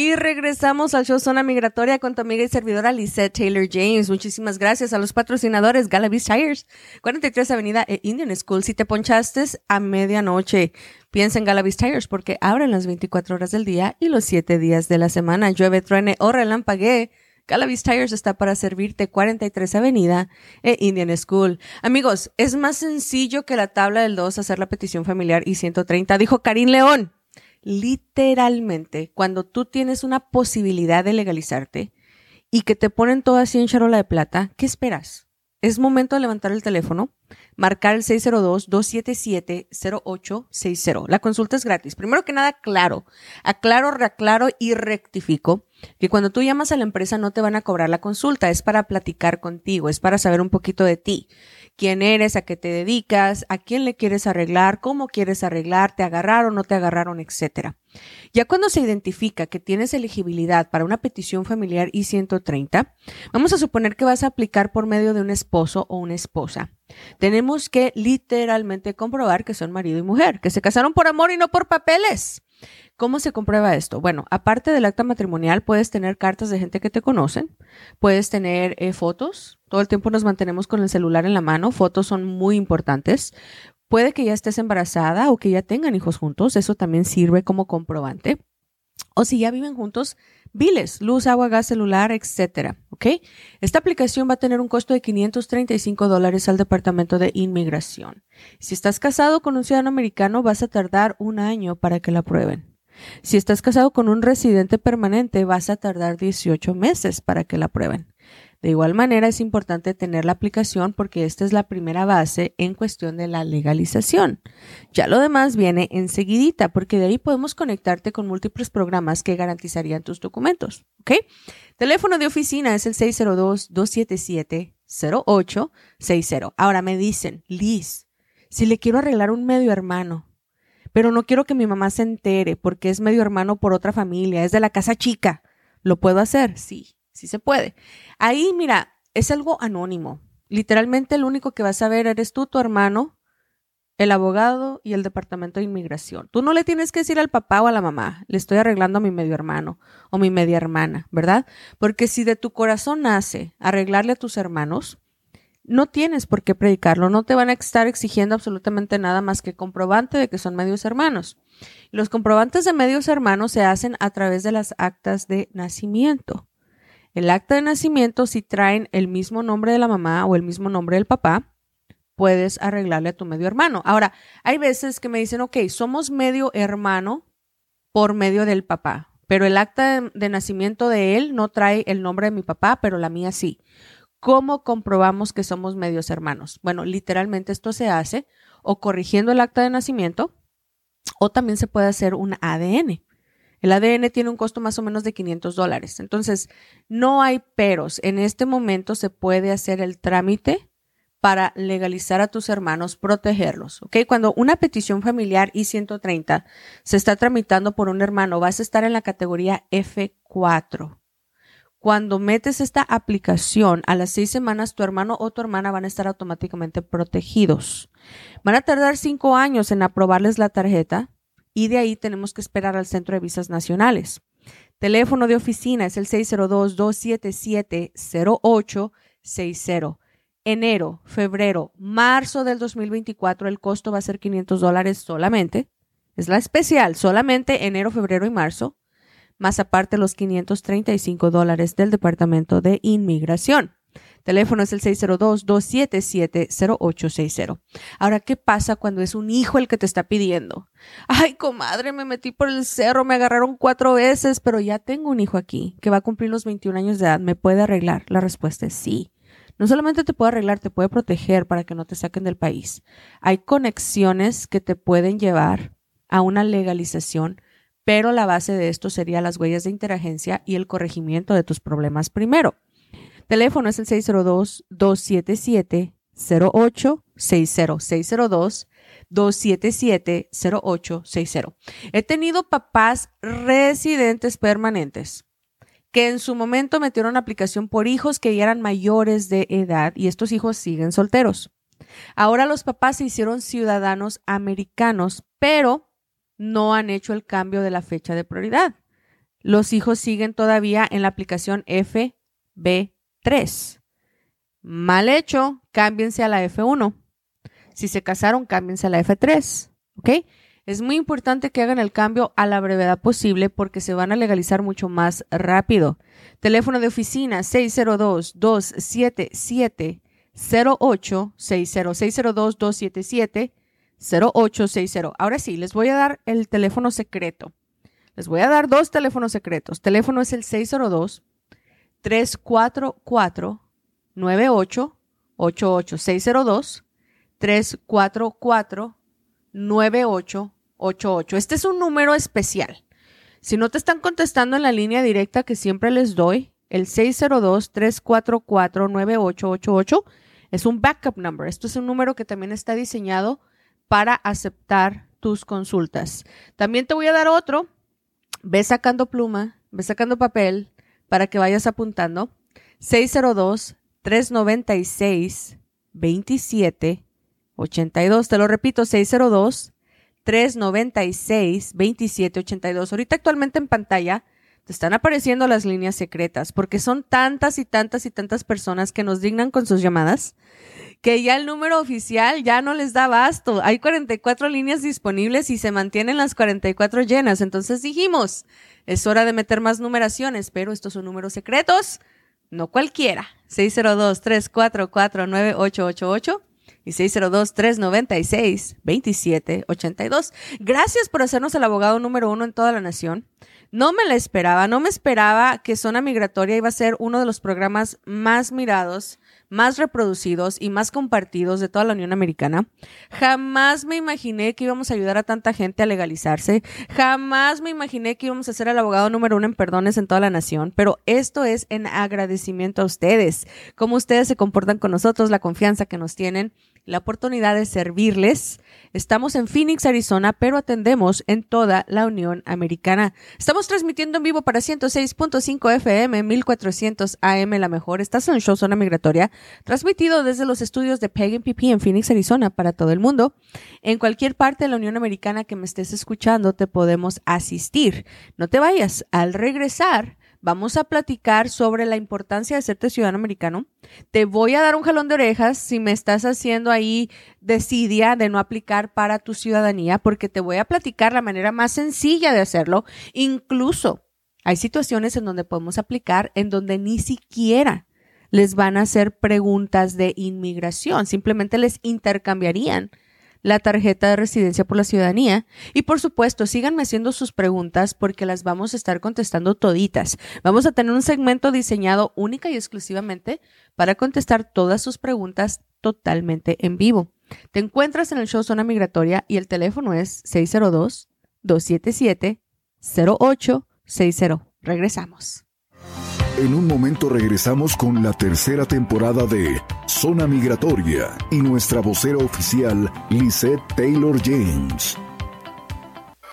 Y regresamos al show Zona Migratoria con tu amiga y servidora Lisette Taylor James. Muchísimas gracias a los patrocinadores Galavis Tires, 43 Avenida e Indian School. Si te ponchaste a medianoche, piensa en Galavis Tires porque abren las 24 horas del día y los 7 días de la semana. Llueve, truene o relampaguee. Galavis Tires está para servirte 43 Avenida e Indian School. Amigos, es más sencillo que la tabla del 2 hacer la petición familiar y 130, dijo Karim León literalmente, cuando tú tienes una posibilidad de legalizarte y que te ponen todo así en charola de plata, ¿qué esperas? Es momento de levantar el teléfono, marcar el 602-277-0860. La consulta es gratis. Primero que nada, claro, aclaro, reaclaro y rectifico que cuando tú llamas a la empresa no te van a cobrar la consulta, es para platicar contigo, es para saber un poquito de ti quién eres, a qué te dedicas, a quién le quieres arreglar, cómo quieres arreglar, te agarraron, no te agarraron, etcétera. Ya cuando se identifica que tienes elegibilidad para una petición familiar I-130, vamos a suponer que vas a aplicar por medio de un esposo o una esposa. Tenemos que literalmente comprobar que son marido y mujer, que se casaron por amor y no por papeles. ¿Cómo se comprueba esto? Bueno, aparte del acta matrimonial, puedes tener cartas de gente que te conocen, puedes tener eh, fotos, todo el tiempo nos mantenemos con el celular en la mano, fotos son muy importantes. Puede que ya estés embarazada o que ya tengan hijos juntos, eso también sirve como comprobante. O si ya viven juntos, biles, luz, agua, gas, celular, etcétera. ¿Ok? Esta aplicación va a tener un costo de 535 dólares al Departamento de Inmigración. Si estás casado con un ciudadano americano, vas a tardar un año para que la aprueben. Si estás casado con un residente permanente, vas a tardar 18 meses para que la aprueben. De igual manera, es importante tener la aplicación porque esta es la primera base en cuestión de la legalización. Ya lo demás viene enseguidita porque de ahí podemos conectarte con múltiples programas que garantizarían tus documentos. ¿Ok? Teléfono de oficina es el 602-277-0860. Ahora me dicen, Liz, si le quiero arreglar un medio hermano, pero no quiero que mi mamá se entere porque es medio hermano por otra familia, es de la casa chica. ¿Lo puedo hacer? Sí, sí se puede. Ahí, mira, es algo anónimo. Literalmente el único que vas a ver eres tú, tu hermano, el abogado y el departamento de inmigración. Tú no le tienes que decir al papá o a la mamá, le estoy arreglando a mi medio hermano o mi media hermana, ¿verdad? Porque si de tu corazón nace arreglarle a tus hermanos, no tienes por qué predicarlo, no te van a estar exigiendo absolutamente nada más que comprobante de que son medios hermanos. Los comprobantes de medios hermanos se hacen a través de las actas de nacimiento. El acta de nacimiento, si traen el mismo nombre de la mamá o el mismo nombre del papá, puedes arreglarle a tu medio hermano. Ahora, hay veces que me dicen, ok, somos medio hermano por medio del papá, pero el acta de, de nacimiento de él no trae el nombre de mi papá, pero la mía sí. ¿Cómo comprobamos que somos medios hermanos? Bueno, literalmente esto se hace o corrigiendo el acta de nacimiento o también se puede hacer un ADN. El ADN tiene un costo más o menos de 500 dólares. Entonces, no hay peros. En este momento se puede hacer el trámite para legalizar a tus hermanos, protegerlos. ¿ok? Cuando una petición familiar I-130 se está tramitando por un hermano, vas a estar en la categoría F4. Cuando metes esta aplicación, a las seis semanas tu hermano o tu hermana van a estar automáticamente protegidos. Van a tardar cinco años en aprobarles la tarjeta y de ahí tenemos que esperar al Centro de Visas Nacionales. Teléfono de oficina es el 602-277-0860. Enero, febrero, marzo del 2024 el costo va a ser 500 dólares solamente. Es la especial, solamente enero, febrero y marzo más aparte los 535 dólares del Departamento de Inmigración. Teléfono es el 602-277-0860. Ahora, ¿qué pasa cuando es un hijo el que te está pidiendo? Ay, comadre, me metí por el cerro, me agarraron cuatro veces, pero ya tengo un hijo aquí que va a cumplir los 21 años de edad. ¿Me puede arreglar? La respuesta es sí. No solamente te puede arreglar, te puede proteger para que no te saquen del país. Hay conexiones que te pueden llevar a una legalización pero la base de esto sería las huellas de interagencia y el corregimiento de tus problemas primero. Teléfono es el 602-277-0860. 602-277-0860. He tenido papás residentes permanentes que en su momento metieron aplicación por hijos que ya eran mayores de edad y estos hijos siguen solteros. Ahora los papás se hicieron ciudadanos americanos, pero no han hecho el cambio de la fecha de prioridad. Los hijos siguen todavía en la aplicación FB3. Mal hecho, cámbiense a la F1. Si se casaron, cámbiense a la F3. ¿Ok? Es muy importante que hagan el cambio a la brevedad posible porque se van a legalizar mucho más rápido. Teléfono de oficina 602-277-0860. 602-277-0860. Ahora sí, les voy a dar el teléfono secreto. Les voy a dar dos teléfonos secretos. Teléfono es el 602 344 9888 602 344 9888. Este es un número especial. Si no te están contestando en la línea directa que siempre les doy, el 602-344-9888 es un backup number. Esto es un número que también está diseñado para aceptar tus consultas. También te voy a dar otro. Ve sacando pluma, ve sacando papel para que vayas apuntando. 602-396 27 82. Te lo repito, 602 396 2782. Ahorita actualmente en pantalla te están apareciendo las líneas secretas porque son tantas y tantas y tantas personas que nos dignan con sus llamadas que ya el número oficial ya no les da basto. Hay 44 líneas disponibles y se mantienen las 44 llenas. Entonces dijimos, es hora de meter más numeraciones, pero estos son números secretos, no cualquiera. 602 344 9888 y 602-396-2782. Gracias por hacernos el abogado número uno en toda la nación. No me la esperaba, no me esperaba que Zona Migratoria iba a ser uno de los programas más mirados más reproducidos y más compartidos de toda la Unión Americana. Jamás me imaginé que íbamos a ayudar a tanta gente a legalizarse. Jamás me imaginé que íbamos a ser el abogado número uno en perdones en toda la nación. Pero esto es en agradecimiento a ustedes, cómo ustedes se comportan con nosotros, la confianza que nos tienen la oportunidad de servirles. Estamos en Phoenix, Arizona, pero atendemos en toda la Unión Americana. Estamos transmitiendo en vivo para 106.5 FM, 1400 AM, la mejor. Estás en el show Zona Migratoria, transmitido desde los estudios de Pagan PP en Phoenix, Arizona, para todo el mundo. En cualquier parte de la Unión Americana que me estés escuchando, te podemos asistir. No te vayas. Al regresar, Vamos a platicar sobre la importancia de serte ciudadano americano. Te voy a dar un jalón de orejas si me estás haciendo ahí decidia de no aplicar para tu ciudadanía, porque te voy a platicar la manera más sencilla de hacerlo. Incluso hay situaciones en donde podemos aplicar en donde ni siquiera les van a hacer preguntas de inmigración, simplemente les intercambiarían la tarjeta de residencia por la ciudadanía. Y por supuesto, síganme haciendo sus preguntas porque las vamos a estar contestando toditas. Vamos a tener un segmento diseñado única y exclusivamente para contestar todas sus preguntas totalmente en vivo. Te encuentras en el show Zona Migratoria y el teléfono es 602-277-0860. Regresamos. En un momento regresamos con la tercera temporada de Zona Migratoria y nuestra vocera oficial, Lisette Taylor James.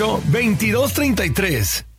2233.